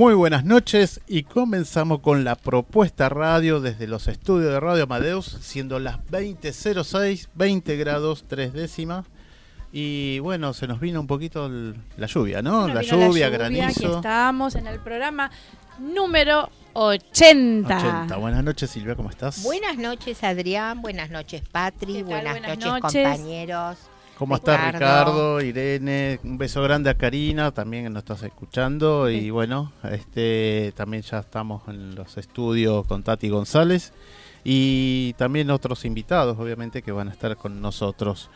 Muy buenas noches y comenzamos con la propuesta radio desde los estudios de Radio Amadeus, siendo las 20.06, 20 grados 3 décimas. Y bueno, se nos vino un poquito la lluvia, ¿no? La lluvia, Aquí granizo. estamos en el programa número 80. 80. Buenas noches, Silvia, ¿cómo estás? Buenas noches, Adrián. Buenas noches, Patri. Buenas, Buenas noches, noches. compañeros. ¿Cómo estás, Ricardo. Ricardo, Irene? Un beso grande a Karina, también que nos estás escuchando. Y bueno, este también ya estamos en los estudios con Tati González. Y también otros invitados, obviamente, que van a estar con nosotros.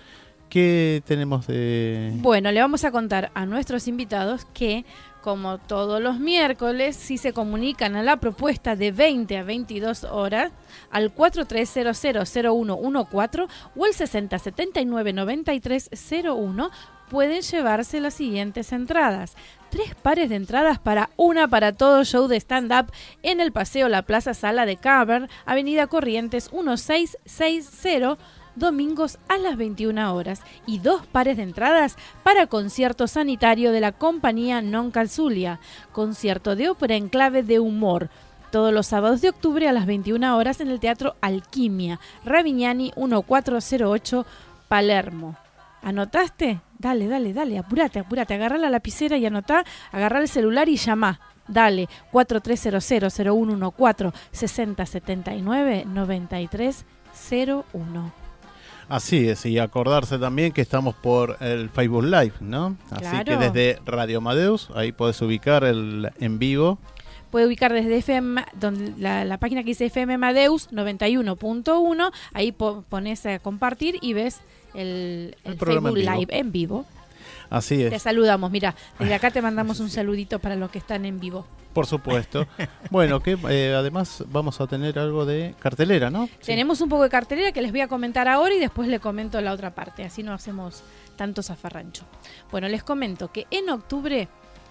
¿Qué tenemos de...? Bueno, le vamos a contar a nuestros invitados que, como todos los miércoles, si se comunican a la propuesta de 20 a 22 horas al 43000114 o el 60799301, pueden llevarse las siguientes entradas. Tres pares de entradas para una para todo show de stand-up en el Paseo La Plaza Sala de Cavern, Avenida Corrientes 1660 domingos a las 21 horas y dos pares de entradas para concierto sanitario de la compañía Non Calzulia, concierto de ópera en clave de humor, todos los sábados de octubre a las 21 horas en el Teatro Alquimia, Ravignani 1408, Palermo. ¿Anotaste? Dale, dale, dale, apurate, apurate, agarra la lapicera y anotá, agarra el celular y llama. Dale, 4300-0114 6079 9301. Así es, y acordarse también que estamos por el Facebook Live, ¿no? Así Claro. que desde Radio Amadeus, ahí podés ubicar el en vivo. puede ubicar desde FM, donde la, la página que dice FM Madeus 91.1, ahí po- pones a compartir y ves el, El el programa en Facebook. Live en vivo. Así Te es, saludamos, mira, desde acá te mandamos un saludito para los que están en vivo. por supuesto. bueno, que eh, además vamos a tener algo de cartelera, ¿no? Sí. Tenemos un poco de cartelera que les voy a comentar ahora y después le comento la otra parte, así no hacemos tanto zafarrancho. Bueno, les comento que en octubre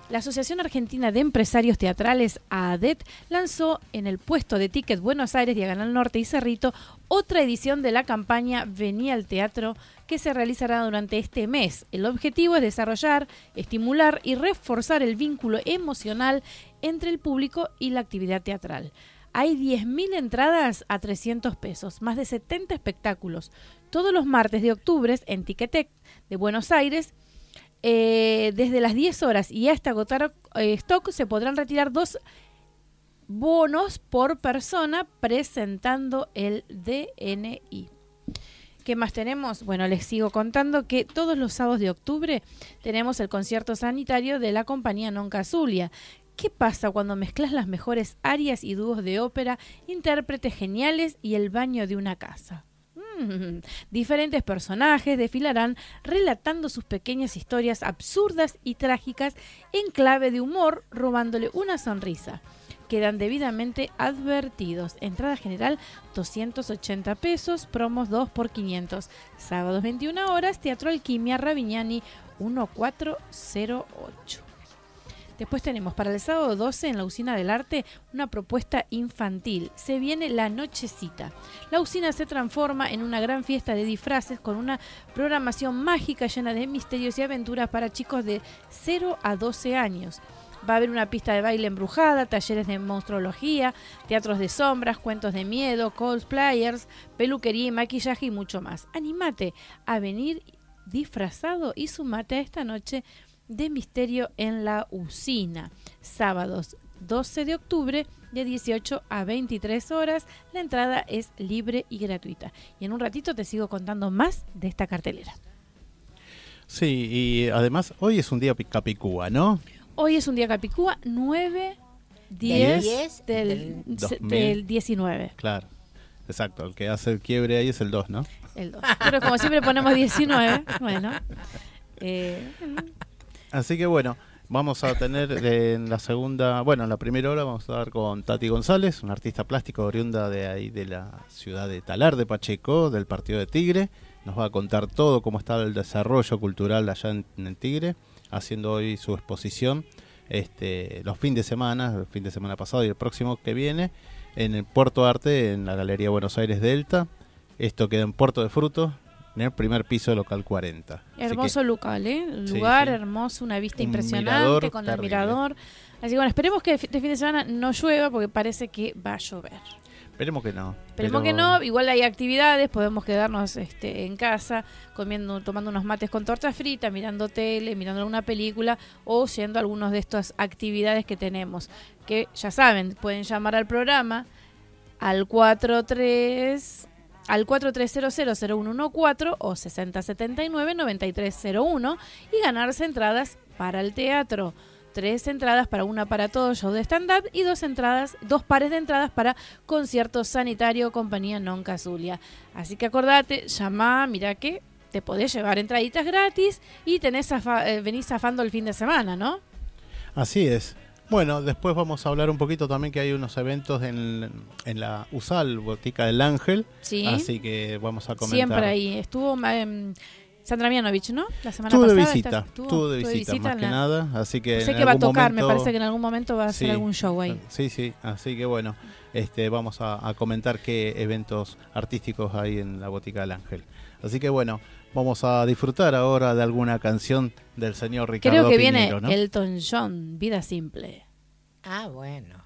la Asociación Argentina de Empresarios Teatrales, AADET, lanzó en el puesto de Ticket Buenos Aires, Diagonal Norte y Cerrito otra edición de la campaña Vení al Teatro que se realizará durante este mes. El objetivo es desarrollar, estimular y reforzar el vínculo emocional entre el público y la actividad teatral. Hay 10.000 entradas a 300 pesos, más de 70 espectáculos, todos los martes de octubre en Ticketek de Buenos Aires. Eh, desde las 10 horas y hasta agotar eh, stock se podrán retirar dos bonos por persona presentando el DNI. ¿Qué más tenemos? Bueno, les sigo contando que todos los sábados de octubre tenemos el concierto sanitario de la compañía Non Casulia. ¿Qué pasa cuando mezclas las mejores arias y dúos de ópera, intérpretes geniales y el baño de una casa? Diferentes personajes desfilarán relatando sus pequeñas historias absurdas y trágicas en clave de humor, robándole una sonrisa. Quedan debidamente advertidos. Entrada general 280 pesos, promos 2 por 500. Sábados 21 horas, Teatro Alquimia Ravignani 1408. Después tenemos para el sábado 12 en la Usina del Arte una propuesta infantil. Se viene la nochecita. La usina se transforma en una gran fiesta de disfraces con una programación mágica llena de misterios y aventuras para chicos de 0 a 12 años. Va a haber una pista de baile embrujada, talleres de monstruología, teatros de sombras, cuentos de miedo, cosplayers, peluquería y maquillaje y mucho más. Animate a venir disfrazado y sumate a esta noche de misterio en la usina. Sábados 12 de octubre de 18 a 23 horas. La entrada es libre y gratuita. Y en un ratito te sigo contando más de esta cartelera. Sí, y además hoy es un día Capicúa, ¿no? Hoy es un día Capicúa, 9, 10, del, del se- 2000. del 19. Claro, exacto. El que hace el quiebre ahí es el 2, ¿no? El 2. Pero como siempre ponemos 19, bueno. eh, Así que bueno, vamos a tener eh, en la segunda, bueno, en la primera hora vamos a hablar con Tati González, una artista plástica oriunda de ahí de la ciudad de Talar de Pacheco, del partido de Tigre. Nos va a contar todo cómo está el desarrollo cultural allá en, en Tigre, haciendo hoy su exposición este, los fines de semana, el fin de semana pasado y el próximo que viene, en el Puerto Arte, en la Galería Buenos Aires Delta. Esto queda en Puerto de Frutos, en el primer piso de local 40. Así que- hermoso local, ¿eh? Un lugar sí. hermoso, una vista Un impresionante con el mirador. Así que bueno, esperemos que este fin de semana no llueva porque parece que va a llover. Esperemos que no. Esperemos pero- que no, igual hay actividades, podemos quedarnos este, en casa comiendo, tomando unos mates con torta frita, mirando tele, mirando alguna película o yendo a algunas de estas actividades que tenemos. Que ya saben, pueden llamar al programa al 43 al 43000114 o 6079-9301 y ganarse entradas para el teatro. Tres entradas para una para todo show de stand-up y dos entradas, dos pares de entradas para concierto sanitario compañía Non Casulia. Así que acordate, llama, mira que te podés llevar entraditas gratis y tenés zafa- eh, venís zafando el fin de semana, ¿no? Así es. Bueno, después vamos a hablar un poquito también que hay unos eventos en, en la USAL, Botica del Ángel. Sí. Así que vamos a comentar. Siempre ahí. Estuvo em, Sandra Mianovich, ¿no? La semana Estuvo de pasada. visita, ¿estás- estuvo- estuvo de estuvo visita, más que nada. Así que Sé en que va a tocar, me parece que en algún momento va a hacer Sí. algún show ahí. Sí, sí, así que bueno, este, vamos a, a comentar qué eventos artísticos hay en la Botica del Ángel. Así que bueno, vamos a disfrutar ahora de alguna canción del señor Ricardo Creo que Piñero, viene ¿no? Elton John, Vida Simple. Ah, bueno.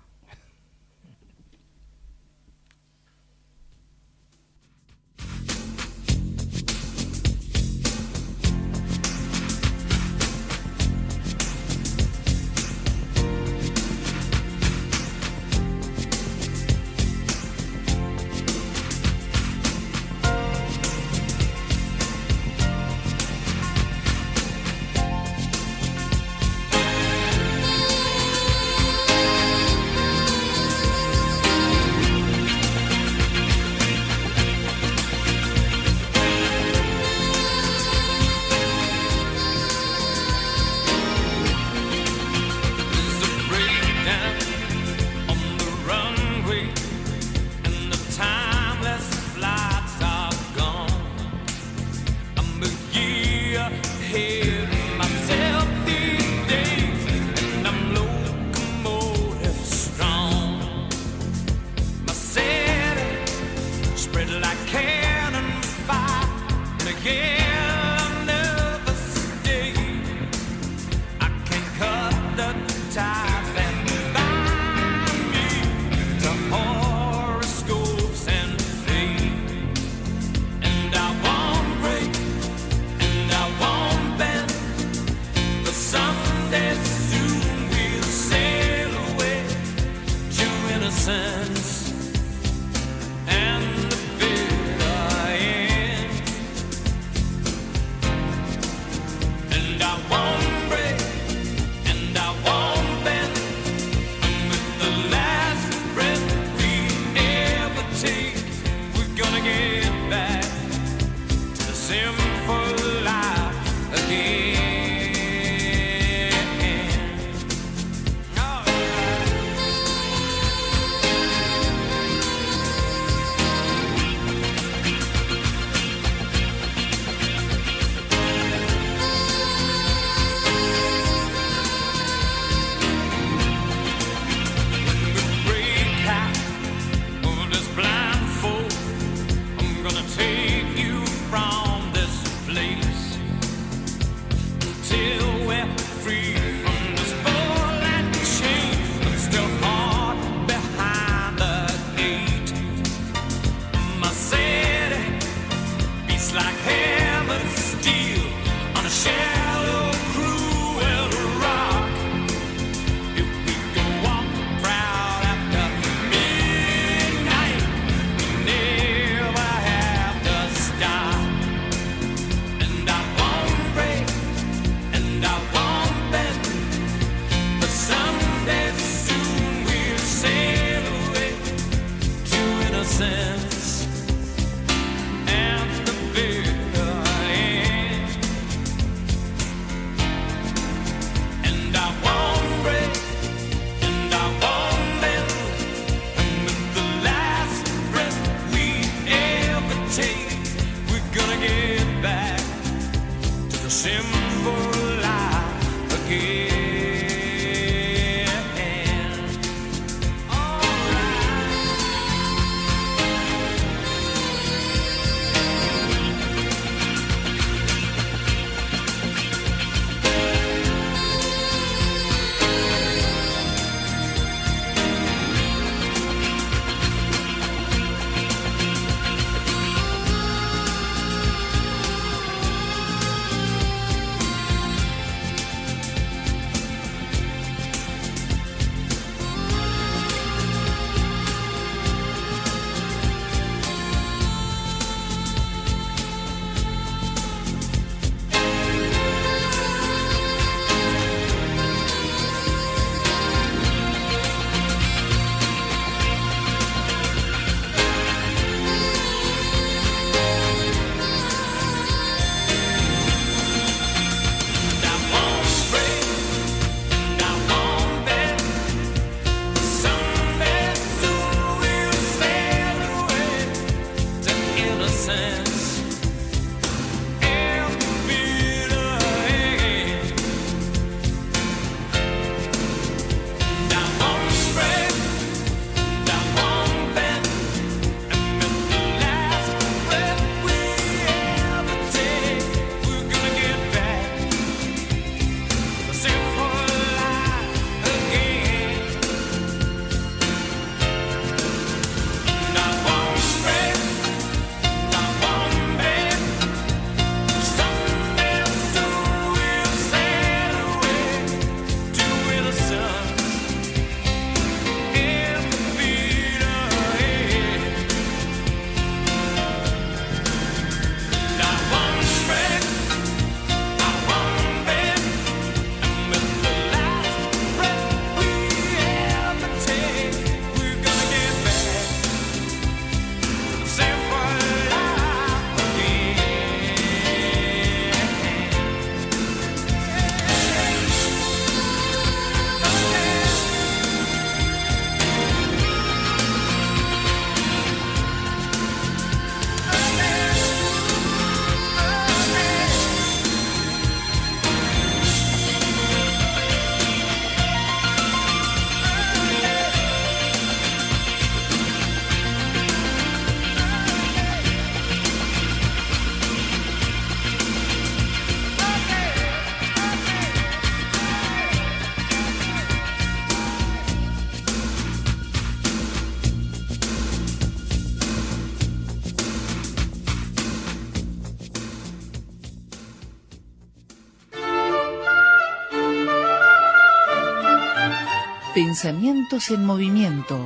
Pensamientos en movimiento.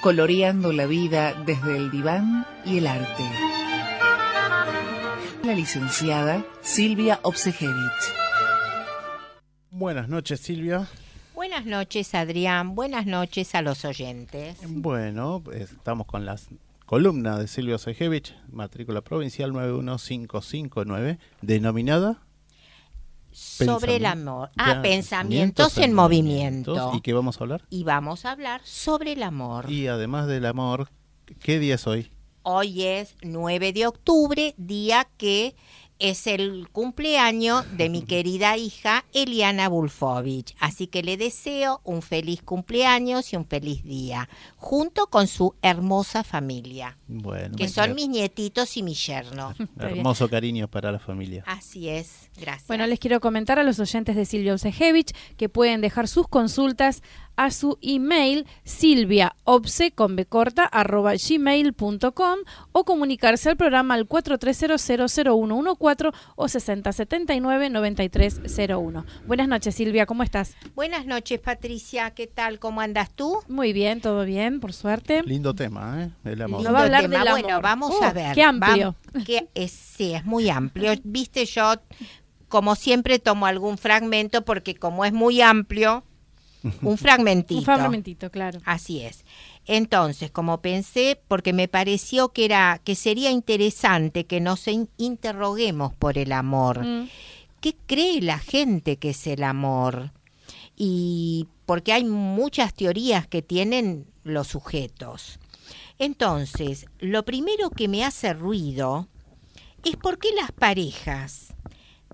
Coloreando la vida desde el diván y el arte. La licenciada Silvia Obsejevich. Buenas noches, Silvia. Buenas noches, Adrián. Buenas noches a los oyentes. Bueno, estamos con la columna de Silvia Obsejevich, matrícula provincial 91559, denominada sobre el amor. Ah, pensamientos en movimiento. ¿Y qué vamos a hablar? Y vamos a hablar sobre el amor. Y además del amor, ¿qué día es hoy? Hoy es 9 de octubre, día que es el cumpleaños de mi querida hija Eliana Bulfovich. Así que le deseo un feliz cumpleaños y un feliz día, junto con su hermosa familia, Bueno, que son mis nietitos y mi yerno. hermoso cariño para la familia. Así es, gracias. Bueno, les quiero comentar a los oyentes de Silvia Osejevich que pueden dejar sus consultas a su email silviaobse con b corta, arroba gmail.com o comunicarse al programa al 43000114 o 6079-9301. Buenas noches Silvia, ¿cómo estás? Buenas noches, Patricia. ¿Qué tal? ¿Cómo andas tú? Muy bien, todo bien, por suerte. Lindo tema, ¿eh? El amor. Lindo. va a hablar tema. del amor. Bueno, vamos Uh, a ver. qué amplio. Que es- sí, es muy amplio. Viste, yo, como siempre, tomo algún fragmento porque como es muy amplio, un fragmentito. Un fragmentito, claro. Así es. Entonces, como pensé, porque me pareció que era que sería interesante que nos in- interroguemos por el amor. Mm. ¿Qué cree la gente que es el amor? Y porque hay muchas teorías que tienen los sujetos. Entonces, lo primero que me hace ruido es por qué las parejas,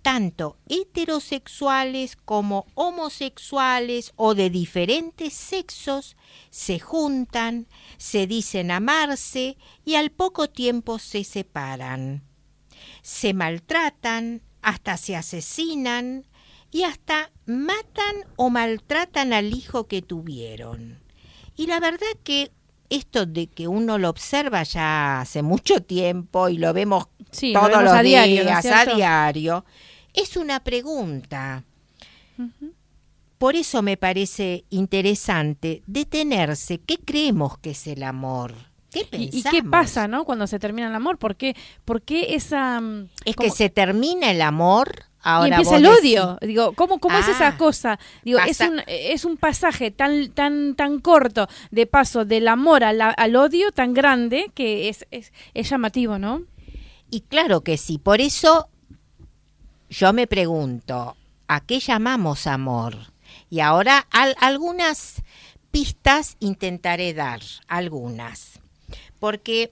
tanto heterosexuales como homosexuales o de diferentes sexos, se juntan, se dicen amarse y al poco tiempo se separan. Se maltratan, hasta se asesinan y hasta matan o maltratan al hijo que tuvieron. Y la verdad que esto de que uno lo observa ya hace mucho tiempo y lo vemos Sí, lo todos vemos los a diario, ¿no es días, a diario, es una pregunta. Por eso me parece interesante detenerse. ¿Qué creemos que es el amor? ¿Qué ¿Y, y qué pasa, no? Cuando se termina el amor, ¿por qué, por qué esa mm, Es que se termina el amor. Ahora y empieza el decís- odio. Digo, ¿cómo, cómo es esa Ah, cosa? Digo, es un, es un pasaje tan, tan, tan corto de paso del amor a la- al odio tan grande que es, es, es llamativo, ¿no? Y claro que sí. Por eso yo me pregunto, ¿a qué llamamos amor? Y ahora al- algunas pistas intentaré dar, algunas. Porque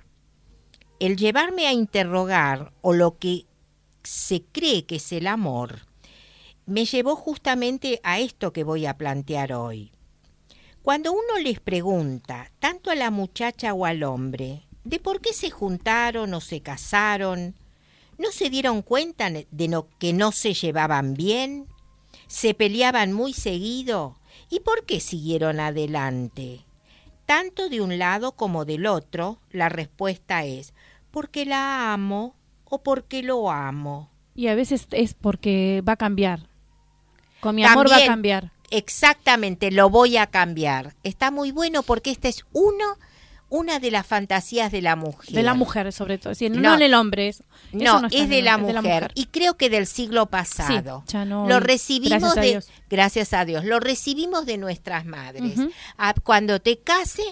el llevarme a interrogar o lo que se cree que es el amor, me llevó justamente a esto que voy a plantear hoy. Cuando uno les pregunta, tanto a la muchacha o al hombre, de por qué se juntaron o se casaron, ¿no se dieron cuenta de no- que no se llevaban bien? ¿Se peleaban muy seguido? ¿Y por qué siguieron adelante? Tanto de un lado como del otro, la respuesta es, porque la amo o porque lo amo. Y a veces es porque va a cambiar. Con mi amor va a cambiar. Exactamente, lo voy a cambiar. Está muy bueno porque esta es uno, una de las fantasías de la mujer. De la mujer, sobre todo. Sí, no, No. en el hombre. Eso, No, es de la, mujer. Y creo que del siglo pasado. ya no lo recibimos Gracias a de Dios. gracias a Dios. Lo recibimos de nuestras madres. Cuando te case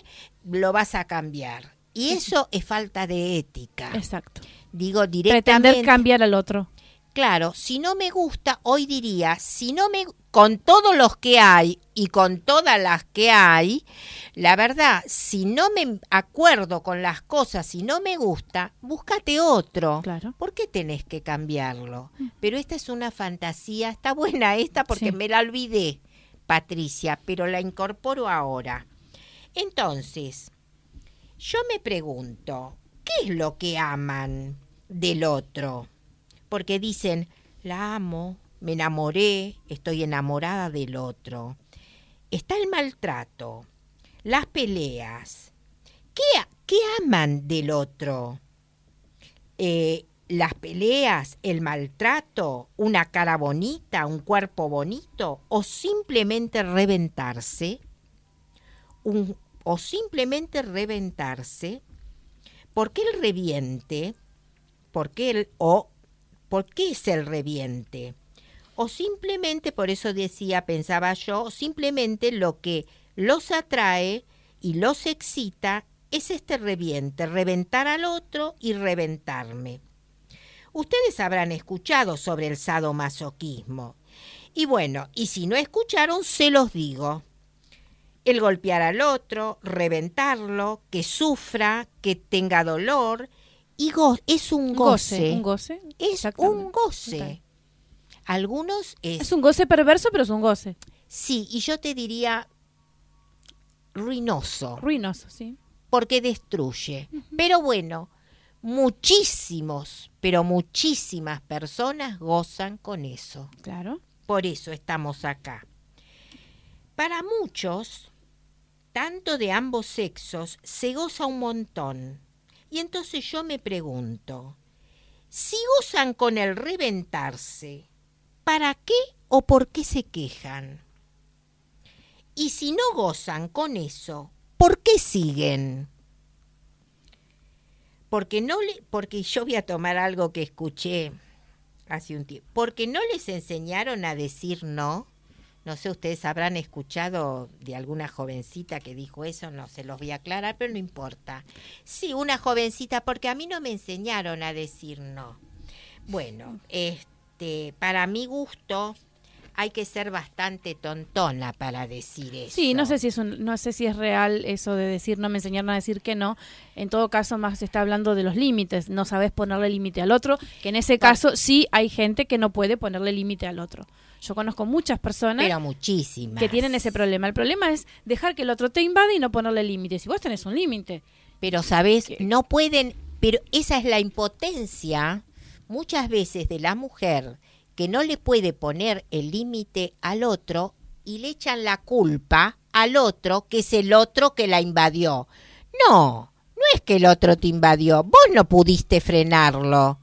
lo vas a cambiar. Y eso es falta de ética. Exacto. Digo directamente. Pretender cambiar al otro. Claro, si no me gusta, hoy diría, si no me con todos los que hay y con todas las que hay, la verdad, si no me acuerdo con las cosas, si no me gusta, búscate otro. Claro. ¿Por qué tenés que cambiarlo? Pero esta es una fantasía, está buena esta porque Sí. me la olvidé, Patricia, pero la incorporo ahora. Entonces, yo me pregunto, ¿qué es lo que aman del otro? Porque dicen, la amo, me enamoré, estoy enamorada del otro. Está el maltrato, las peleas. ¿Qué, qué aman del otro? Eh, las peleas, el maltrato, una cara bonita, un cuerpo bonito o simplemente reventarse, o simplemente reventarse, ¿por qué el reviente? ¿Por qué el o por qué es el reviente? O simplemente, por eso decía, pensaba yo, simplemente lo que los atrae y los excita es este reviente, reventar al otro y reventarme. Ustedes habrán escuchado sobre el sadomasoquismo. Y bueno, y si no escucharon, se los digo. El golpear al otro, reventarlo, que sufra, que tenga dolor, y go- es un goce. goce. Un goce. Es un goce. Algunos es, Es un goce perverso, pero es un goce. sí, y yo te diría ruinoso, Ruinoso, sí. porque destruye. Pero bueno, muchísimos, pero muchísimas personas gozan con eso. Claro. Por eso estamos acá. Para muchos, tanto de ambos sexos, se goza un montón. Y entonces yo me pregunto, si gozan con el reventarse, ¿para qué o por qué se quejan? Y si no gozan con eso, ¿por qué siguen? Porque no le, porque yo voy a tomar algo que escuché hace un tiempo. Porque no les enseñaron a decir no. No sé, ustedes habrán escuchado de alguna jovencita que dijo eso, no se los voy a aclarar, pero no importa. Sí, una jovencita, porque a mí no me enseñaron a decir no. Bueno, este, para mi gusto hay que ser bastante tontona para decir eso. Sí, no sé si es un- no sé si es real eso de decir no me enseñaron a decir que no. En todo caso, más se está hablando de los límites. No sabes ponerle límite al otro, que en ese caso sí hay gente que no puede ponerle límite al otro. Yo conozco muchas personas pero muchísimas. que tienen ese problema. El problema es dejar que el otro te invade y no ponerle límites. Si vos tenés un límite, Pero, ¿sabes? Que- No pueden, pero esa es la impotencia muchas veces de la mujer que no le puede poner el límite al otro y le echan la culpa al otro, que es el otro que la invadió. No, no es que el otro te invadió, vos no pudiste frenarlo.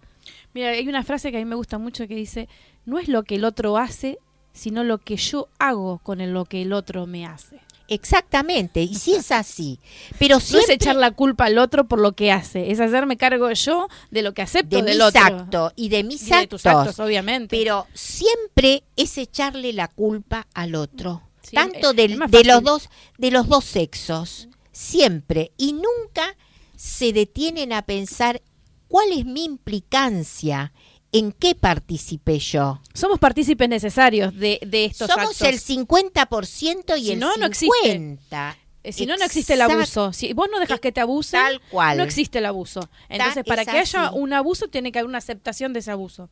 Mira, hay una frase que a mí me gusta mucho que dice, no es lo que el otro hace, sino lo que yo hago con lo que el otro me hace. Exactamente, y si es así. Pero No siempre es echar la culpa al otro por lo que hace, es hacerme cargo yo de lo que acepto de del mis otro. actos y de mis Y de tus actos. actos, obviamente. pero siempre es echarle la culpa al otro Sí, tanto de los dos de los dos sexos siempre y nunca se detienen a pensar cuál es mi implicancia en qué participé yo Somos partícipes necesarios de, de estos somos actos. el 50% y Si el no, no 50 existe. Eh, si no, no existe el abuso. Si vos no dejas que te abusen, tal cual no existe el abuso. Entonces, para que haya un abuso, tiene que haber una aceptación de ese abuso.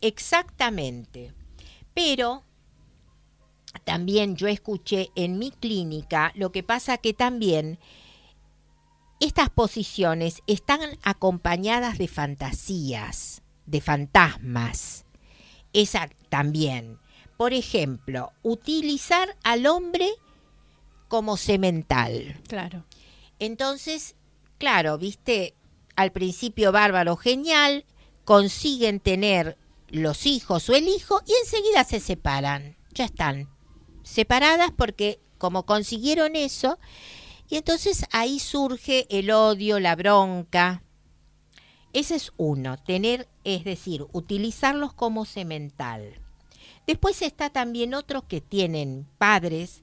Exactamente. Pero también yo escuché en mi clínica, lo que pasa que también estas posiciones están acompañadas de fantasías, de fantasmas. Esa también. Por ejemplo, utilizar al hombre como semental. Claro. Entonces, claro, viste, al principio bárbaro, genial, consiguen tener los hijos o el hijo y enseguida se separan. Ya están separadas porque como consiguieron eso, y entonces ahí surge el odio, la bronca. Ese es uno, tener, es decir, utilizarlos como semental. Después está también otros que tienen padres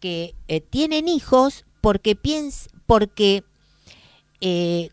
que eh, tienen hijos porque piens porque eh,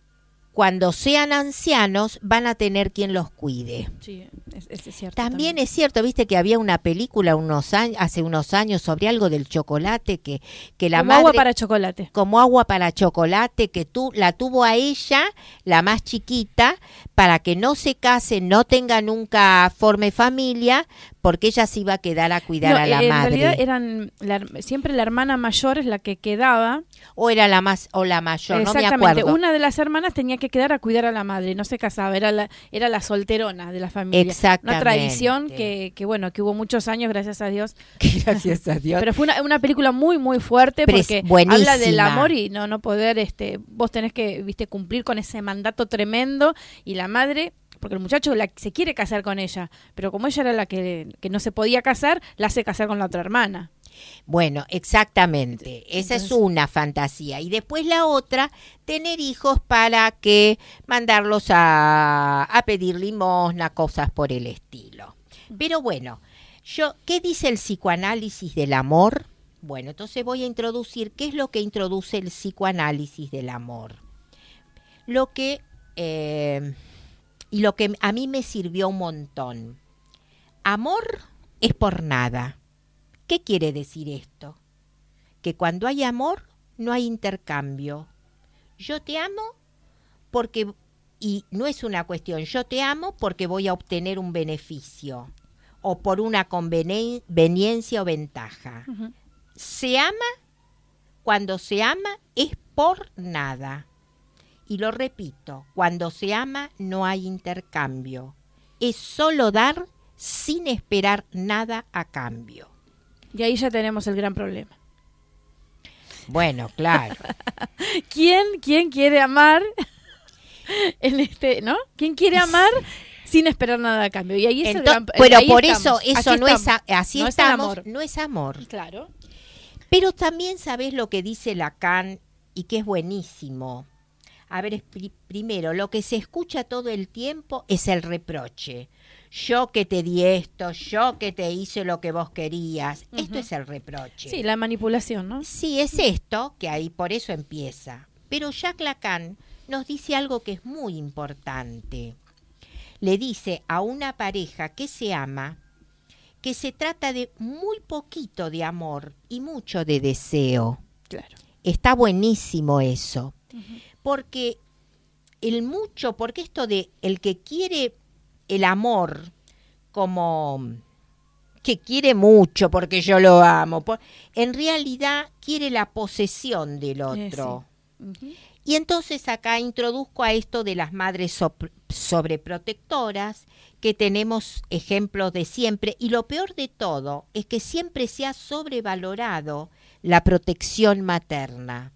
cuando sean ancianos van a tener quien los cuide. Sí, es, es- cierto. También es cierto, viste que había una película unos años, hace unos años sobre algo del chocolate que, que la Como madre agua para chocolate. como agua para chocolate que tú la tuvo a ella, la más chiquita, para que no se case, no tenga nunca forme familia, porque ella se iba a quedar a cuidar No, a la en madre. realidad eran la siempre la hermana mayor es la que quedaba. o era la más o la mayor, no me Exactamente. acuerdo. Una de las hermanas tenía que quedar a cuidar a la madre, no se casaba, era la, era la solterona de la familia. Exactamente. Una tradición que, que, bueno, que hubo muchos años, gracias a Dios. Gracias a Dios. Pero fue una, una película muy, muy fuerte porque buenísima. habla del amor y no, no poder, este, vos tenés que, viste, cumplir con ese mandato tremendo y la madre porque el muchacho la- se quiere casar con ella, pero como ella era la que, que no se podía casar, la hace casar con la otra hermana. Bueno, exactamente. Esa es una fantasía. Y después la otra, tener hijos para que mandarlos a, a pedir limosna, cosas por el estilo. Pero bueno, yo, ¿qué dice el psicoanálisis del amor? Bueno, entonces voy a introducir qué es lo que introduce el psicoanálisis del amor. Lo que eh, lo que a mí me sirvió un montón. Amor es por nada. ¿Qué quiere decir esto? Que cuando hay amor no hay intercambio. Yo te amo porque, y no es una cuestión, yo te amo porque voy a obtener un beneficio o por una conveniencia o ventaja. Se ama, cuando se ama es por nada. Y lo repito, cuando se ama no hay intercambio. Es solo dar sin esperar nada a cambio. Y ahí ya tenemos el gran problema. Bueno, claro. ¿Quién, quién quiere amar en este, ¿no? ¿Quién quiere amar sin esperar nada a cambio? Y ahí es el Ento- gran- pero ahí por estamos, eso, eso así no es, estamos. así No es el estamos, amor. no es amor. Claro. Pero también sabes lo que dice Lacan y que es buenísimo. A ver, primero, lo que se escucha todo el tiempo es el reproche. Yo que te di esto, yo que te hice lo que vos querías. Esto es el reproche. Sí, la manipulación, ¿no? Sí, es esto, que ahí por eso empieza. Pero Jacques Lacan nos dice algo que es muy importante. Le dice a una pareja que se ama que se trata de muy poquito de amor y mucho de deseo. Claro. Está buenísimo eso. Porque el mucho, porque esto de el que quiere el amor como que quiere mucho porque yo lo amo, por- en realidad quiere la posesión del Eh, otro. Y entonces acá introduzco a esto de las madres sobreprotectoras, que tenemos ejemplos de siempre, y lo peor de todo es que siempre se ha sobrevalorado la protección materna,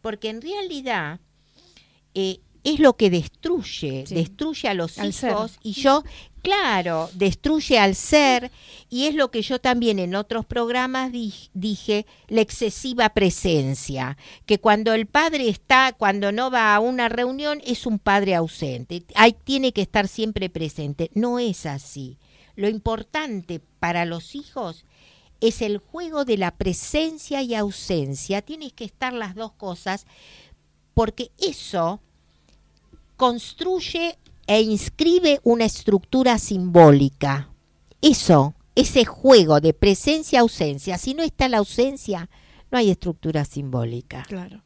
porque en realidad eh, es lo que destruye, Sí. destruye a los Al ser. hijos, y yo, claro, destruye al ser, y es lo que yo también en otros programas di- dije, la excesiva presencia, que cuando el padre está, cuando no va a una reunión, es un padre ausente, Hay, tiene que estar siempre presente. No es así. Lo importante para los hijos es el juego de la presencia y ausencia. Tienes que estar las dos cosas, porque eso construye e inscribe una estructura simbólica. Eso, ese juego de presencia-ausencia, si no está la ausencia, no hay estructura simbólica. Claro.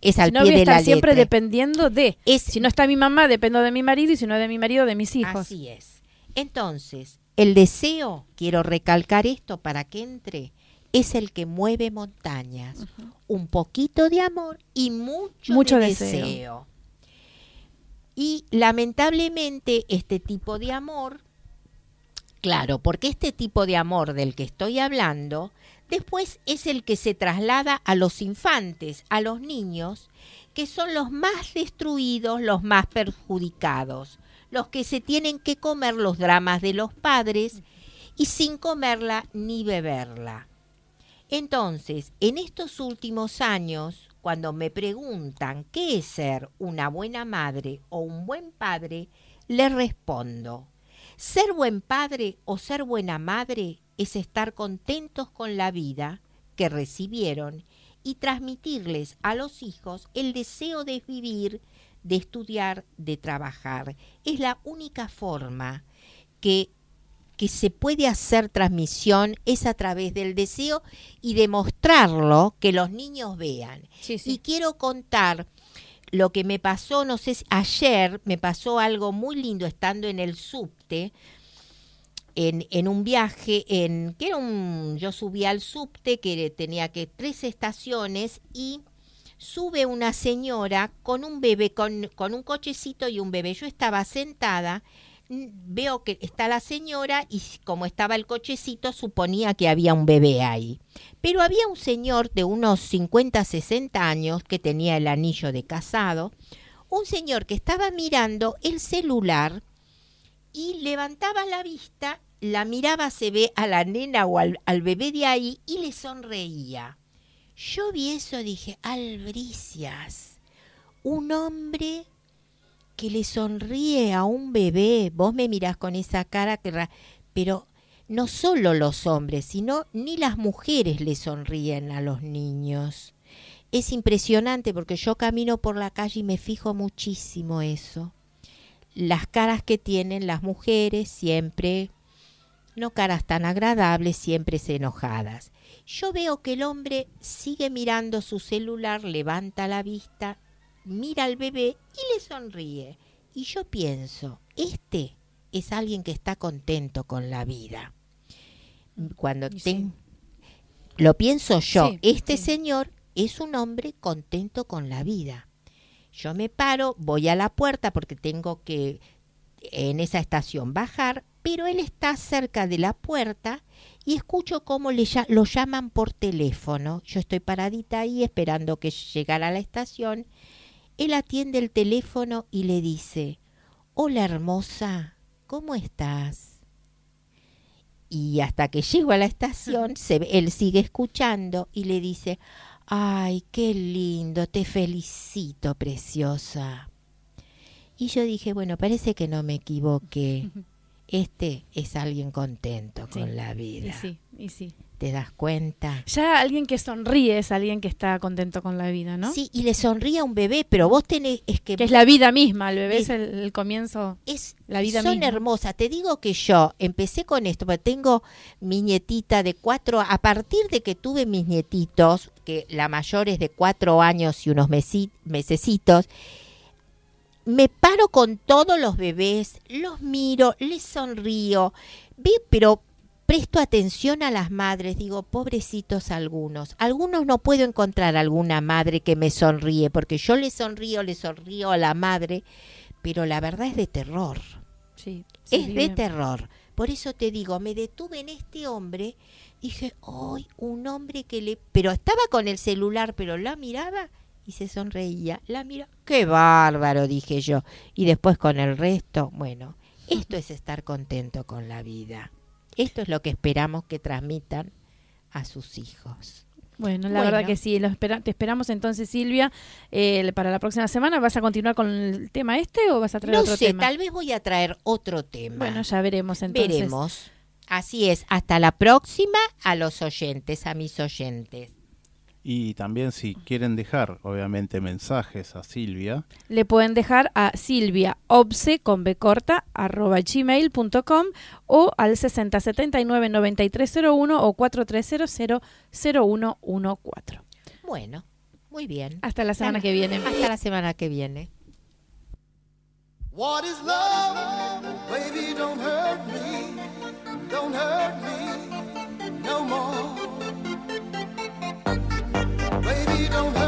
Es al si no pie de la siempre letra. dependiendo de. Es- Si no está mi mamá, dependo de mi marido. Y si no de mi marido, de mis hijos. Así es. Entonces, el deseo, quiero recalcar esto para que entre, es el que mueve montañas. Un poquito de amor y mucho, Mucho de deseo. deseo. Y lamentablemente este tipo de amor, claro, porque este tipo de amor del que estoy hablando, después es el que se traslada a los infantes, a los niños, que son los más destruidos, los más perjudicados, los que se tienen que comer los dramas de los padres y sin comerla ni beberla. Entonces, en estos últimos años, cuando me preguntan qué es ser una buena madre o un buen padre, les respondo, ser buen padre o ser buena madre es estar contentos con la vida que recibieron y transmitirles a los hijos el deseo de vivir, de estudiar, de trabajar. Es la única forma que que se puede hacer transmisión es a través del deseo y demostrarlo que los niños vean. Sí, Y quiero contar lo que me pasó, no sé, si- ayer me pasó algo muy lindo estando en el subte, en, en un viaje, en que era un, yo subí al subte que tenía que tres estaciones y sube una señora con un bebé, con, con un cochecito y un bebé. Yo estaba sentada, veo que está la señora y como estaba el cochecito suponía que había un bebé ahí. Pero había un señor de unos 50, 60 años que tenía el anillo de casado, un señor que estaba mirando el celular y levantaba la vista, la miraba, se ve a la nena o al, al bebé de ahí y le sonreía. Yo vi eso, dije, Albricias, un hombre que le sonríe a un bebé, vos me mirás con esa cara que... Pero no solo los hombres, sino ni las mujeres le sonríen a los niños. Es impresionante porque yo camino por la calle y me fijo muchísimo eso. Las caras que tienen las mujeres siempre, no caras tan agradables, siempre enojadas. Yo veo que el hombre sigue mirando su celular, levanta la vista, mira al bebé y le sonríe. Y yo pienso, este es alguien que está contento con la vida. Cuando Y sí. ten- lo pienso yo, Sí, este sí. señor es un hombre contento con la vida. Yo me paro, voy a la puerta porque tengo que en esa estación bajar, pero él está cerca de la puerta y escucho cómo le lo llaman por teléfono. Yo estoy paradita ahí esperando que llegara a la estación. Él atiende el teléfono y le dice, Hola hermosa, ¿cómo estás? Y hasta que llego a la estación, se, él sigue escuchando y le dice, Ay, qué lindo, te felicito, preciosa. Y yo dije, bueno, parece que no me equivoqué. Este es alguien contento Sí, con la Y vida. sí, y sí. ¿Te das cuenta? Ya alguien que sonríe es alguien que está contento con la vida, ¿no? Sí, y le sonríe a un bebé, pero vos tenés, es que, Que es la vida misma, el bebé es el, el comienzo. es, la vida son misma. hermosas. Te digo que yo empecé con esto, porque tengo mi nietita de cuatro, a partir de que tuve mis nietitos, que la mayor es de cuatro años y unos mesi- mesecitos, me paro con todos los bebés, los miro, les sonrío, vi, pero presto atención a las madres, digo, pobrecitos algunos. Algunos no puedo encontrar alguna madre que me sonríe, porque yo le sonrío, le sonrío a la madre, pero la verdad es de terror, Sí, es de terror. Por eso te digo, me detuve en este hombre, dije, ¡ay, un hombre que le... Pero estaba con el celular, pero la miraba y se sonreía. La mira, qué bárbaro, dije yo. Y después con el resto, bueno, esto es estar contento con la vida. Esto es lo que esperamos que transmitan a sus hijos. Bueno, la Bueno. verdad que sí. Lo espera- te esperamos entonces, Silvia, eh, para la próxima semana. ¿Vas a continuar con el tema este o vas a traer No otro sé, tema? tal vez voy a traer otro tema. Bueno, ya veremos entonces. Veremos. Así es, hasta la próxima a los oyentes, a mis oyentes. Y también si quieren dejar, obviamente, mensajes a Silvia, Le pueden dejar a Silvia Obse con B corta arroba gmail.com o al 6079 9301 o 4300 0114. Bueno, muy bien. Hasta la semana que viene. Hasta la semana que viene. What is love? Baby, don't hurt me. Don't hurt me no more. Don't hurt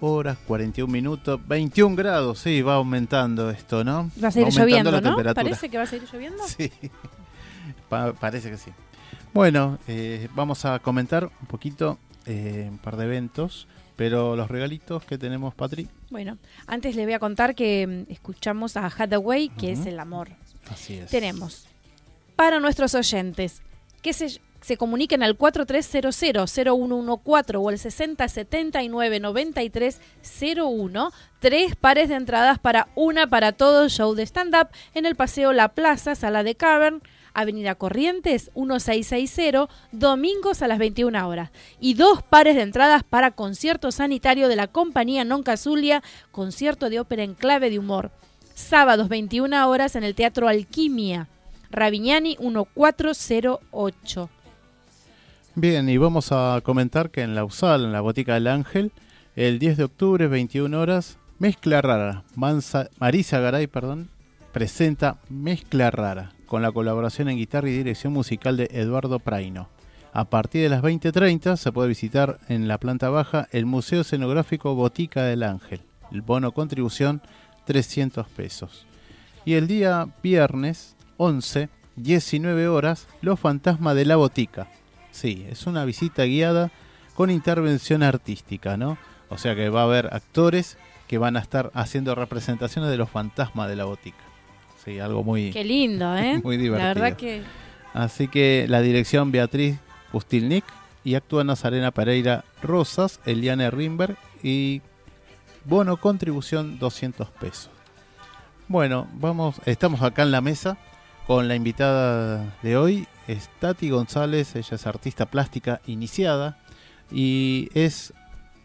horas 41 minutos, 21 grados, sí, va aumentando esto, ¿no? Va a seguir lloviendo, la ¿no? temperatura. Parece que va a seguir lloviendo. Sí, Pa- parece que sí. Bueno, eh, vamos a comentar un poquito eh, un par de eventos, pero los regalitos que tenemos, Patri. Bueno, antes le voy a contar que mm, escuchamos a Hathaway, que es el amor. Así es. Tenemos para nuestros oyentes que se, se comuniquen al 4300-0114 o al 6079-9301, tres pares de entradas para una para todo show de stand-up en el Paseo La Plaza, Sala de Cavern, Avenida Corrientes 1660, domingos a las 21 horas. Y dos pares de entradas para concierto sanitario de la compañía Non Casulia, concierto de ópera en clave de humor. Sábados 21 horas en el Teatro Alquimia. Ravignani 1408. Bien, y vamos a comentar que en la USAL, en la Botica del Ángel, el 10 de octubre, 21 horas, Mezcla Rara, Marisa Garay, perdón, presenta Mezcla Rara, con la colaboración en guitarra y dirección musical de Eduardo Praino. A partir de las 20.30 se puede visitar en la planta baja el Museo Escenográfico Botica del Ángel. El bono contribución 300 pesos. Y el día viernes 11, 19 horas, Los Fantasmas de la Botica. Sí, es una visita guiada con intervención artística, ¿no? O sea que va a haber actores que van a estar haciendo representaciones de los fantasmas de la botica. Sí, algo muy... Qué lindo, ¿eh? Muy divertido. La verdad que Así que la dirección Beatriz Pustilnik y actúa Nazarena Pereira Rosas, Eliane Rimberg y bono contribución 200 pesos. Bueno, vamos, estamos acá en la mesa con la invitada de hoy, es Tati González, ella es artista plástica iniciada y es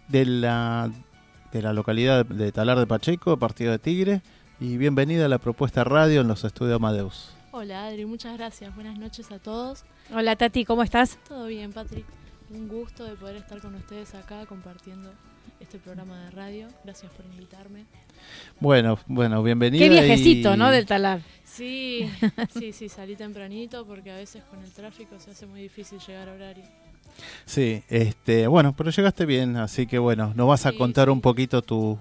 de la, de la localidad de Talar de Pacheco, partido de Tigre, y bienvenida a la propuesta radio en los estudios Amadeus. Hola Adri, muchas gracias. Buenas noches a todos. Hola Tati, ¿cómo estás? Todo bien, Patrick. Un gusto de poder estar con ustedes acá compartiendo este programa de radio. Gracias por invitarme. Bueno, bueno, bienvenida. Qué viajecito, y- ¿no? Del talar. Sí, sí, sí, salí tempranito porque a veces con el tráfico se hace muy difícil llegar a horario. Sí, este, bueno, pero llegaste bien, así que bueno, nos vas a Sí, contar sí. un poquito tu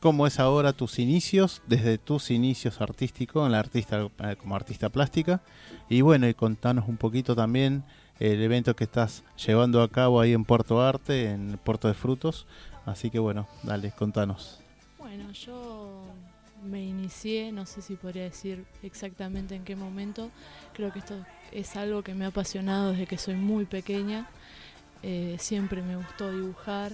cómo es ahora tus inicios, desde tus inicios artísticos en la artista eh, como artista plástica y bueno, y contanos un poquito también el evento que estás llevando a cabo ahí en Puerto Arte, en el Puerto de Frutos, así que bueno, dale, contanos. Bueno, yo me inicié, no sé si podría decir exactamente en qué momento. Creo que esto es algo que me ha apasionado desde que soy muy pequeña. Eh, siempre me gustó dibujar.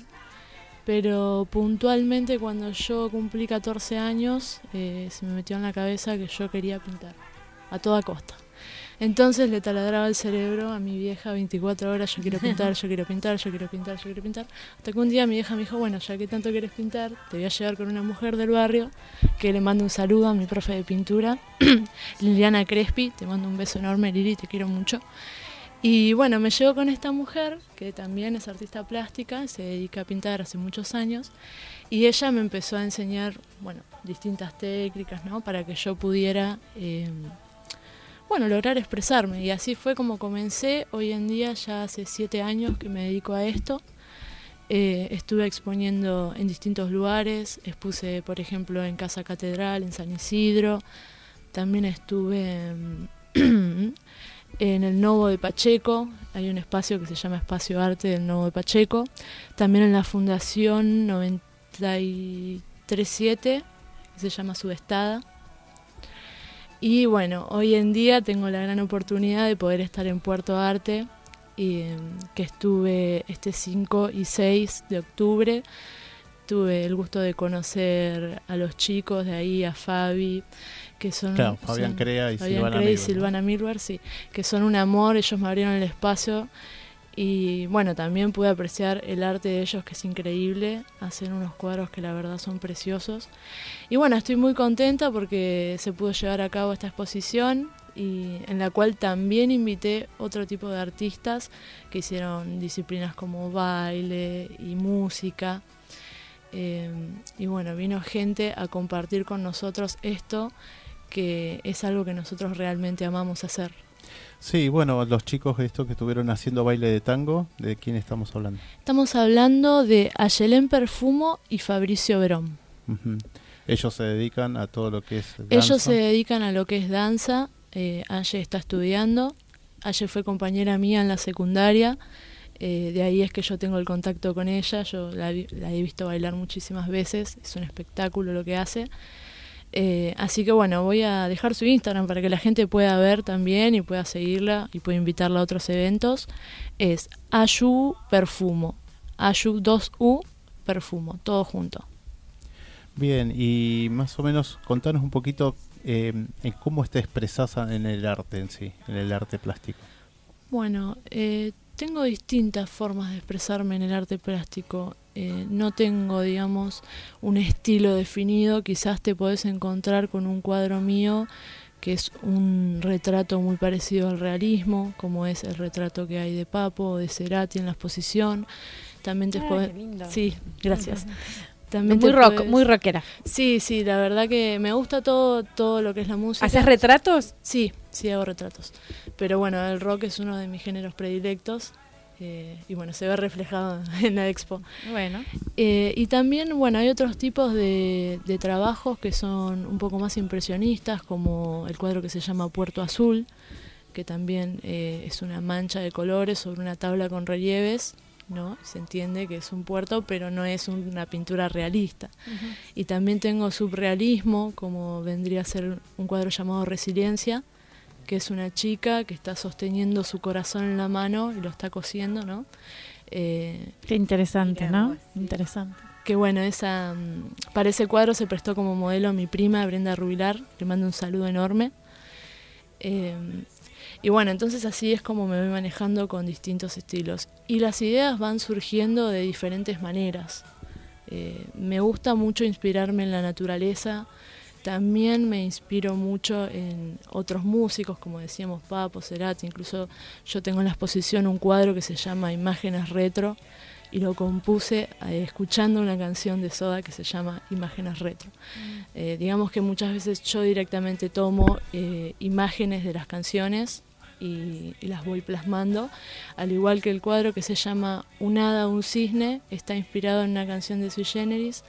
Pero puntualmente cuando yo cumplí 14 años, eh, se me metió en la cabeza que yo quería pintar, a toda costa. Entonces le taladraba el cerebro a mi vieja 24 horas, yo quiero pintar, yo quiero pintar, yo quiero pintar, yo quiero pintar. Hasta que un día mi vieja me dijo, bueno, ya que tanto quieres pintar, te voy a llevar con una mujer del barrio que le mando un saludo a mi profe de pintura, Liliana Crespi, te mando un beso enorme, Lili, te quiero mucho. Y bueno, me llevo con esta mujer, que también es artista plástica, se dedica a pintar hace muchos años, y ella me empezó a enseñar, bueno, distintas técnicas, ¿no? Para que yo pudiera, eh, bueno, lograr expresarme. Y así fue como comencé. Hoy en día, ya hace siete años que me dedico a esto. Eh, estuve exponiendo en distintos lugares, expuse, por ejemplo, en Casa Catedral, en San Isidro. También estuve en, en el Novo de Pacheco, hay un espacio que se llama Espacio Arte del Novo de Pacheco. También en la Fundación 937, que se llama Subestada. Y bueno, hoy en día tengo la gran oportunidad de poder estar en Puerto Arte, y, eh, que estuve este 5 y 6 de octubre. Tuve el gusto de conocer a los chicos de ahí, a Fabi, que son... Claro, Fabián son- Crea y Fabián Silvana Crea y. Silvana sí, que son un amor, ellos me abrieron el espacio Y bueno, también pude apreciar el arte de ellos, que es increíble. Hacen unos cuadros que la verdad son preciosos. Y bueno, estoy muy contenta porque se pudo llevar a cabo esta exposición y en la cual también invité otro tipo de artistas que hicieron disciplinas como baile y música. Eh, y bueno, vino gente a compartir con nosotros esto, que es algo que nosotros realmente amamos hacer. Sí, bueno, los chicos estos que estuvieron haciendo baile de tango, ¿de quién estamos hablando? Estamos hablando de Ayelén Perfumo y Fabricio Verón. Ujú. Ellos se dedican a todo lo que es danza. Ellos se dedican a lo que es danza. Eh, Aye está estudiando. Aye fue compañera mía en la secundaria. eh, de ahí es que yo tengo el contacto con ella. Yo la he visto bailar muchísimas veces. Es un espectáculo lo que hace. Eh, así que bueno, voy a dejar su Instagram para que la gente pueda ver también y pueda seguirla y pueda invitarla a otros eventos. Es Ayu Perfumo. Ayu 2U Perfumo. Todo junto. Bien, y más o menos contanos un poquito eh, en cómo está expresada en el arte en sí, en el arte plástico. Bueno, eh, tengo distintas formas de expresarme en el arte plástico. Eh, no tengo, digamos, un estilo definido. Quizás te podés encontrar con un cuadro mío que es un retrato muy parecido al realismo, como es el retrato que hay de Papo o de Cerati en la exposición. También te Ah, podés- qué lindo. Sí, gracias. También Muy rock, podés- muy rockera. Sí, sí, la verdad que me gusta todo, todo lo que es la música. ¿Haces retratos? Sí, sí hago retratos. Pero bueno, el rock es uno de mis géneros predilectos. Eh, y bueno, se ve reflejado en la expo. Bueno. Eh, y también, bueno, hay otros tipos de, de trabajos que son un poco más impresionistas, como el cuadro que se llama Puerto Azul, que también eh, es una mancha de colores sobre una tabla con relieves, ¿no? Se entiende que es un puerto, pero no es una pintura realista. Y también tengo subrealismo, como vendría a ser un cuadro llamado Resiliencia, que es una chica que está sosteniendo su corazón en la mano y lo está cosiendo, ¿no? Eh, Qué interesante, ¿no? Interesante. que bueno, esa, mm, para ese cuadro se prestó como modelo mi prima Brenda Rubilar, le mando un saludo enorme. Eh, y bueno, entonces así es como me voy manejando con distintos estilos. Y las ideas van surgiendo de diferentes maneras. Eh, me gusta mucho inspirarme en la naturaleza. También me inspiro mucho en otros músicos, como decíamos Papo, Cerati. Incluso yo tengo en la exposición un cuadro que se llama Imágenes Retro y lo compuse eh, escuchando una canción de Soda que se llama Imágenes Retro. Eh, digamos que muchas veces yo directamente tomo eh, imágenes de las canciones y, y las voy plasmando, al igual que el cuadro que se llama Un hada, un cisne, está inspirado en una canción de Sui Generis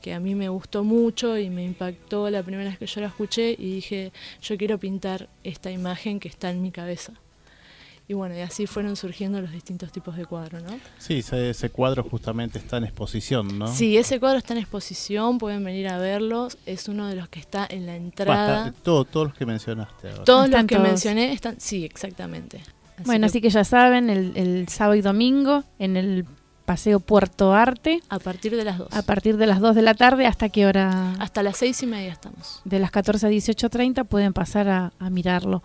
que a mí me gustó mucho y me impactó la primera vez que yo la escuché y dije, yo quiero pintar esta imagen que está en mi cabeza. Y bueno, y así fueron surgiendo los distintos tipos de cuadros, ¿no? Sí, ese, ese cuadro justamente está en exposición, ¿no? Sí, ese cuadro está en exposición, pueden venir a verlos. Es uno de los que está en la entrada. está- todo- todos los que mencionaste ahora. Todos Están los que todos. mencioné están. Sí, exactamente. bueno, así que ya saben, el, el sábado y domingo en el Paseo Puerto Arte, A partir de las dos. a partir de las 2 de la tarde, ¿hasta qué hora? Hasta las seis y media estamos. de las 14 a 18.30 pueden pasar a, a mirarlo.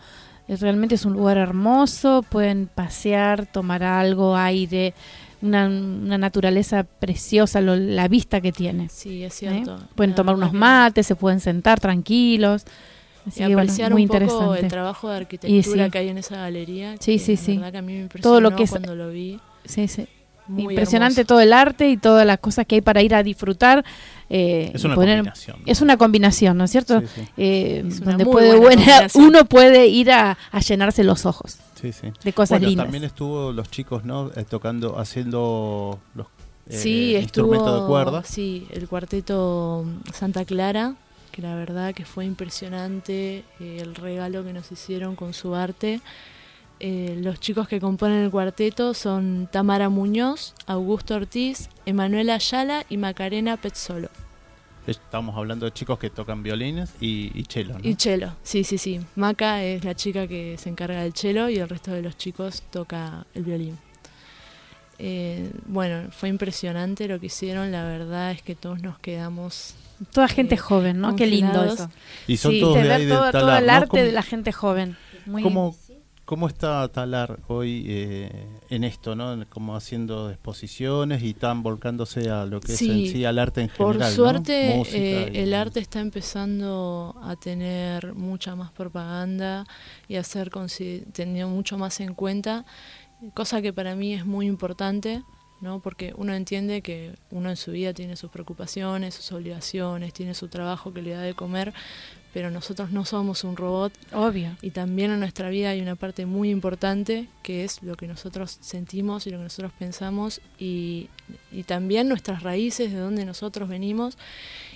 Eh, Realmente es un lugar hermoso, pueden pasear, tomar algo, aire, una, una naturaleza preciosa, lo- la vista que tiene. Sí, es ¿eh? cierto. Pueden La tomar unos mates, se pueden sentar tranquilos. Así Y que, bueno, apreciar muy un poco interesante. el trabajo de arquitectura sí. que hay en esa galería. Sí, que sí, la sí. verdad que a mí me impresionó Todo lo que es- cuando lo vi. Sí, sí. Muy Impresionante hermoso. todo el arte y todas las cosas que hay para ir a disfrutar. eh, Es una poner- combinación. Es una combinación, ¿no es cierto? Sí, sí. Eh, Es donde muy puede buena buena- combinación. uno puede ir a, a llenarse los ojos Sí, sí. de cosas Bueno, lindas. también estuvo los chicos, ¿no? Eh, tocando, haciendo los eh, Sí, estuvo. instrumentos de cuerda. Sí, el cuarteto Santa Clara, que la verdad que fue impresionante eh, el regalo que nos hicieron con su arte. Eh, los chicos que componen el cuarteto son Tamara Muñoz, Augusto Ortiz, Emanuela Ayala y Macarena Pezzolo. Estamos hablando de chicos que tocan violines y, y cello, ¿no? Y cello, sí, sí, sí. Maca es la chica que se encarga del cello y el resto de los chicos toca el violín. Eh, bueno, fue impresionante lo que hicieron, la verdad es que todos nos quedamos Toda gente eh, joven, ¿no? Qué lindo eso. y son sí, todos de ver ahí todo, de todo Talar, el arte ¿Cómo- de la gente joven. Muy ¿Cómo, ¿Cómo está Talar hoy eh, en esto, no? Como haciendo exposiciones y tan volcándose a lo que es en Sí, al arte en general, Por suerte, eh, y- el arte está empezando a tener mucha más propaganda y a ser tenido mucho más en cuenta, cosa que para mí es muy importante, ¿no? Porque uno entiende que uno en su vida tiene sus preocupaciones, sus obligaciones, tiene su trabajo que le da de comer, pero nosotros no somos un robot Obvio. y también en nuestra vida hay una parte muy importante que es lo que nosotros sentimos y lo que nosotros pensamos y, y también nuestras raíces, de donde nosotros venimos.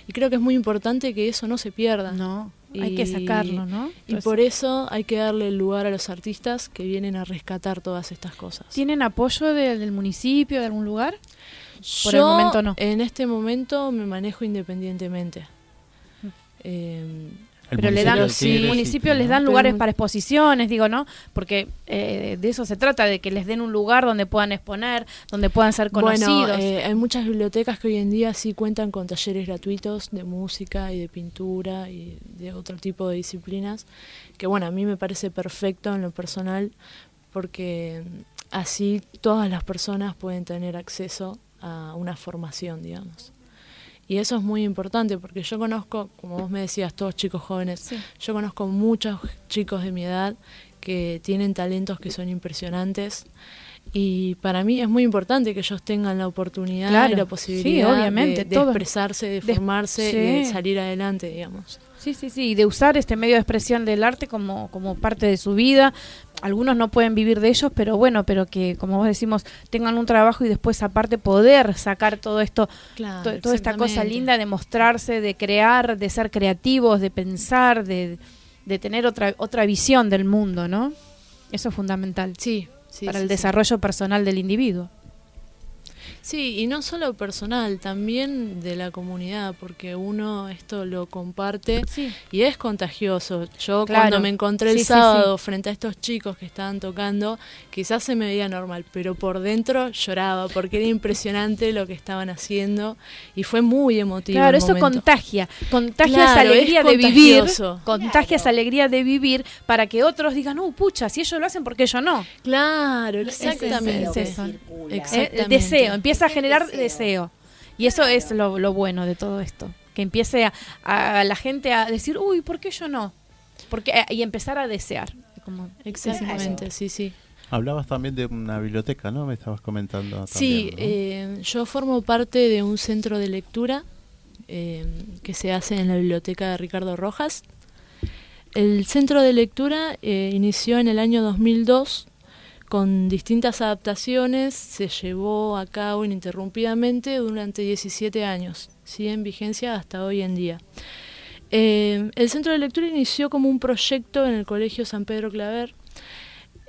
Y creo que es muy importante que eso no se pierda. No, hay que sacarlo, ¿no? Y Entonces, por eso hay que darle el lugar a los artistas que vienen a rescatar todas estas cosas. ¿Tienen apoyo de- del municipio, de algún lugar? Por el momento no. En este momento me manejo independientemente. Eh, El Pero le dan, sí, tiene el municipio sitio, les dan lugares para exposiciones, digo, ¿no? Porque eh, de eso se trata, de que les den un lugar donde puedan exponer, donde puedan ser conocidos. Bueno, eh, hay muchas bibliotecas que hoy en día sí cuentan con talleres gratuitos de música y de pintura y de otro tipo de disciplinas, que bueno, a mí me parece perfecto en lo personal, porque mm, así todas las personas pueden tener acceso a una formación, digamos. Y eso es muy importante porque yo conozco, como vos me decías, todos chicos jóvenes, Sí. yo conozco muchos chicos de mi edad que tienen talentos que son impresionantes y para mí es muy importante que ellos tengan la oportunidad Claro, y la sí, posibilidad obviamente, de, de expresarse, de De- formarse y sí. de salir adelante, digamos. Sí, sí, sí, y de usar este medio de expresión del arte como, como parte de su vida. Algunos no pueden vivir de ellos, pero bueno, pero que, como vos decimos, tengan un trabajo y después aparte poder sacar todo esto, Claro, to- toda esta cosa linda de mostrarse, de crear, de ser creativos, de pensar, de, de tener otra, otra visión del mundo, ¿no? Eso es fundamental Sí, sí, para sí, el desarrollo personal del individuo. Sí, y no solo personal, también de la comunidad, porque uno esto lo comparte Sí. y es contagioso. Yo Claro. cuando me encontré el Sí, sí, sábado frente a estos chicos que estaban tocando, quizás se me veía normal, pero por dentro lloraba porque era impresionante lo que estaban haciendo y fue muy emotivo. Claro, el eso contagia, contagia Claro, esa es alegría de vivir, contagia esa alegría de vivir para que otros digan, uh, pucha, si ellos lo hacen, ¿por qué yo no? Claro, es exactamente. eso. circula. Eh, Exactamente. el deseo, empieza a generar deseo. deseo. Y eso es lo, lo bueno de todo esto, que empiece a, a la gente a decir, uy, ¿por qué yo no? Porque, eh, y empezar a desear. Como, Exactamente, sí, sí. Hablabas también de una biblioteca, ¿no? Me estabas comentando. Sí, eh, yo formo parte de un centro de lectura eh, que se hace en la biblioteca de Ricardo Rojas. El centro de lectura eh, inició en el año 2002 con distintas adaptaciones, se llevó a cabo ininterrumpidamente durante 17 años, sigue en vigencia hasta hoy en día. Eh, el centro de lectura inició como un proyecto en el Colegio San Pedro Claver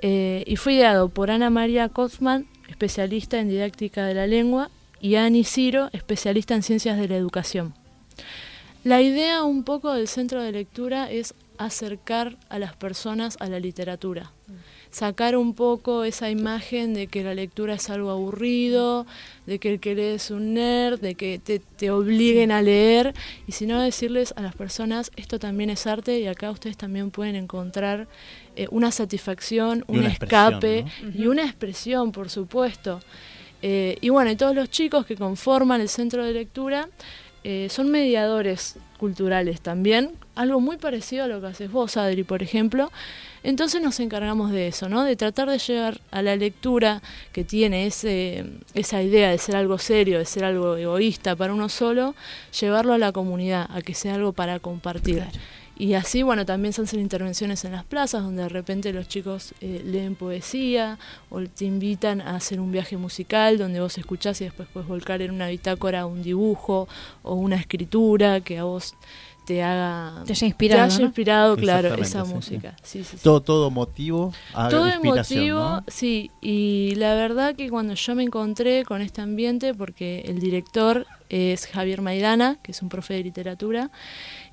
eh, y fue ideado por Ana María Kaufman, especialista en didáctica de la lengua, y Ani Ciro, especialista en ciencias de la educación. La idea un poco del centro de lectura es acercar a las personas a la literatura, sacar un poco esa imagen de que la lectura es algo aburrido, de que el que lee es un nerd, de que te, te obliguen a leer, y sino decirles a las personas, esto también es arte y acá ustedes también pueden encontrar eh, una satisfacción, un una escape ¿no? y una expresión, por supuesto. Eh, y bueno, y todos los chicos que conforman el centro de lectura eh, son mediadores culturales también, algo muy parecido a lo que haces vos, Adri, por ejemplo. Entonces nos encargamos de eso, ¿no? De tratar de llegar a la lectura que tiene ese, esa idea de ser algo serio, de ser algo egoísta para uno solo, llevarlo a la comunidad, a que sea algo para compartir. Y así, bueno, también se hacen intervenciones en las plazas donde de repente los chicos eh, leen poesía o te invitan a hacer un viaje musical donde vos escuchás y después puedes volcar en una bitácora un dibujo o una escritura que a vos te haga... Te haya inspirado, te haya ¿no? inspirado, claro, esa sí, música. Sí, sí, sí. Todo, todo motivo a Todo inspiración, emotivo, ¿no? sí, y la verdad que cuando yo me encontré con este ambiente, porque el director es Javier Maidana, que es un profe de literatura,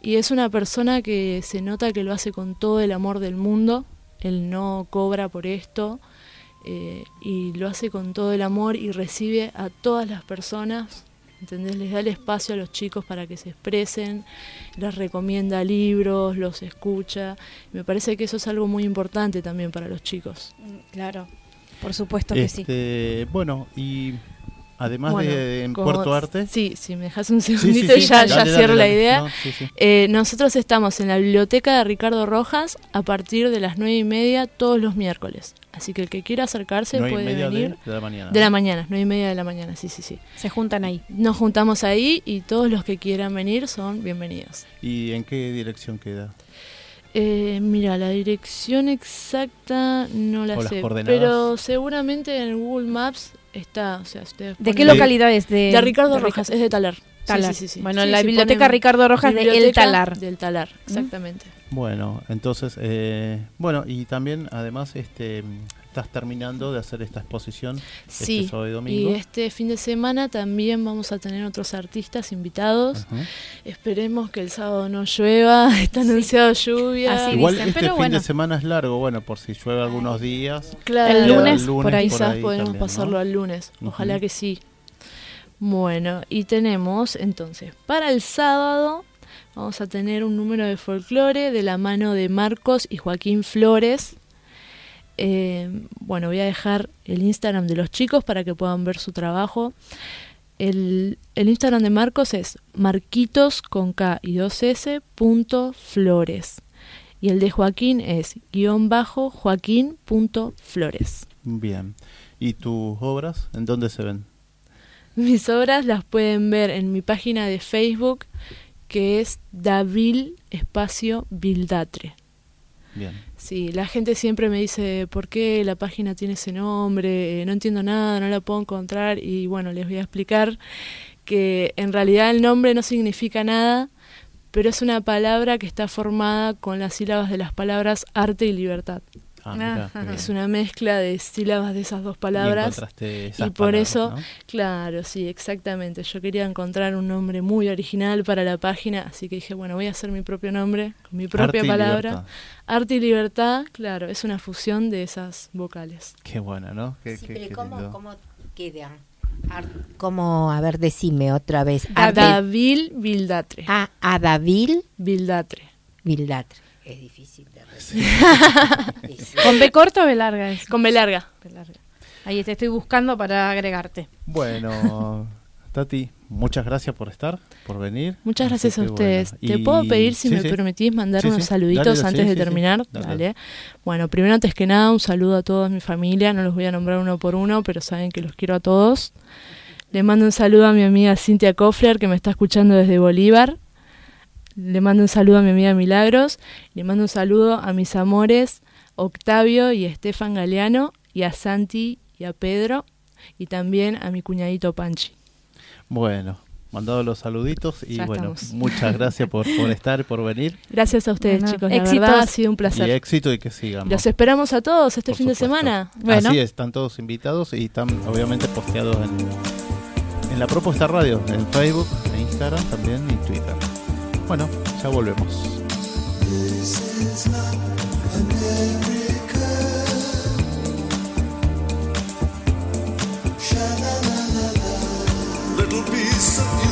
y es una persona que se nota que lo hace con todo el amor del mundo, él no cobra por esto, eh, y lo hace con todo el amor y recibe a todas las personas ¿entendés? Les da el espacio a los chicos para que se expresen, les recomienda libros, los escucha. Me parece que eso es algo muy importante también para los chicos. Mm, Claro, por supuesto que sí. Este, Bueno, y además Bueno, de en como- Puerto Arte. Sí, si me dejas un Sí, sí, segundito sí, y ya, dale, ya dale, cierro la idea. No, sí, sí. Eh, nosotros estamos en la biblioteca de Ricardo Rojas a partir de las nueve y media todos los miércoles. Así que el que quiera acercarse puede de, venir. de la mañana. De la mañana, nueve y media de la mañana, sí, sí, sí. Se juntan ahí. Nos juntamos ahí y todos los que quieran venir son bienvenidos. ¿Y en qué dirección queda? Eh, mira, la dirección exacta no la O sé, pero seguramente en Google Maps está. O sea, ustedes ¿De qué localidad es? De, De Ricardo de Rojas, es de Talar. Talar. sí, sí, sí. Bueno, Sí, la biblioteca Ricardo Rojas de El Talar. Del Talar, exactamente. Bueno, entonces, eh, bueno, y también, además, este, estás terminando de hacer esta exposición Sí, este sábado y domingo. y este fin de semana también vamos a tener otros artistas invitados. Esperemos que el sábado no llueva, está anunciado lluvia. Así Igual dicen, este pero fin bueno. de semana es largo, bueno, por si llueve algunos días. Claro, El lunes, El lunes por ahí. quizás ahí podemos también, ¿no? pasarlo al lunes. Ojalá que sí. Bueno, y tenemos entonces, para el sábado vamos a tener un número de folclore de la mano de Marcos y Joaquín Flores. Eh, bueno, voy a dejar el Instagram de los chicos para que puedan ver su trabajo. El, el Instagram de Marcos es marquitos con K y 2S punto flores. Y el de Joaquín es guion bajo joaquín punto flores. Bien. ¿Y tus obras en dónde se ven? Mis obras las pueden ver en mi página de Facebook que es Davil Espacio Vildatre. Bien. Sí, la gente siempre me dice por qué la página tiene ese nombre, eh, no entiendo nada, no la puedo encontrar y bueno, les voy a explicar que en realidad el nombre no significa nada, pero es una palabra que está formada con las sílabas de las palabras arte y libertad. Ah, mirá, bien. Es una mezcla de sílabas de esas dos palabras. esas y por palabras, eso- ¿no? Claro, sí, exactamente. Yo quería encontrar un nombre muy original para la página, así que dije, bueno, voy a hacer mi propio nombre, con mi propia Arte palabra. libertad. Arte y libertad, claro, es una fusión de esas vocales. Qué bueno, ¿no? Qué, Sí, qué- pero qué ¿cómo, lindo. cómo queda? Ar- ¿Cómo? A ver, decime otra vez. Ah, Adavil Vildatre. Ah, Adavil Vildatre. Vildatre. Es difícil ¿Con B corta o B larga? Es Con B larga. B larga. Ahí te estoy buscando para agregarte. Bueno, Tati, muchas gracias por estar, por venir. Muchas Así gracias a ustedes. bueno. ¿Te Y- puedo pedir, si sí, me sí. permitís, mandar Sí, unos sí. saluditos Dale, sí, antes de sí, sí. terminar? Dale. Dale. Bueno, primero, antes que nada, un saludo a toda mi familia. No los voy a nombrar uno por uno, pero saben que los quiero a todos. Le mando un saludo a mi amiga Cintia Kofler, que me está escuchando desde Bolívar. Le mando un saludo a mi amiga Milagros. Le mando un saludo a mis amores Octavio y Estefan Galeano, y a Santi y a Pedro, y también a mi cuñadito Panchi. Bueno, mandado los saluditos y Ya bueno, estamos. muchas gracias por, por estar y por venir. Gracias a ustedes, Bueno, chicos. La éxitos. verdad ha sido un Y placer. éxito y que sigamos. Los esperamos a todos este por fin de semana. Bueno. Así es, están todos invitados y están obviamente posteados en, en la propuesta radio, en Facebook, en Instagram también y Twitter. Bueno, ya volvemos. Little piece of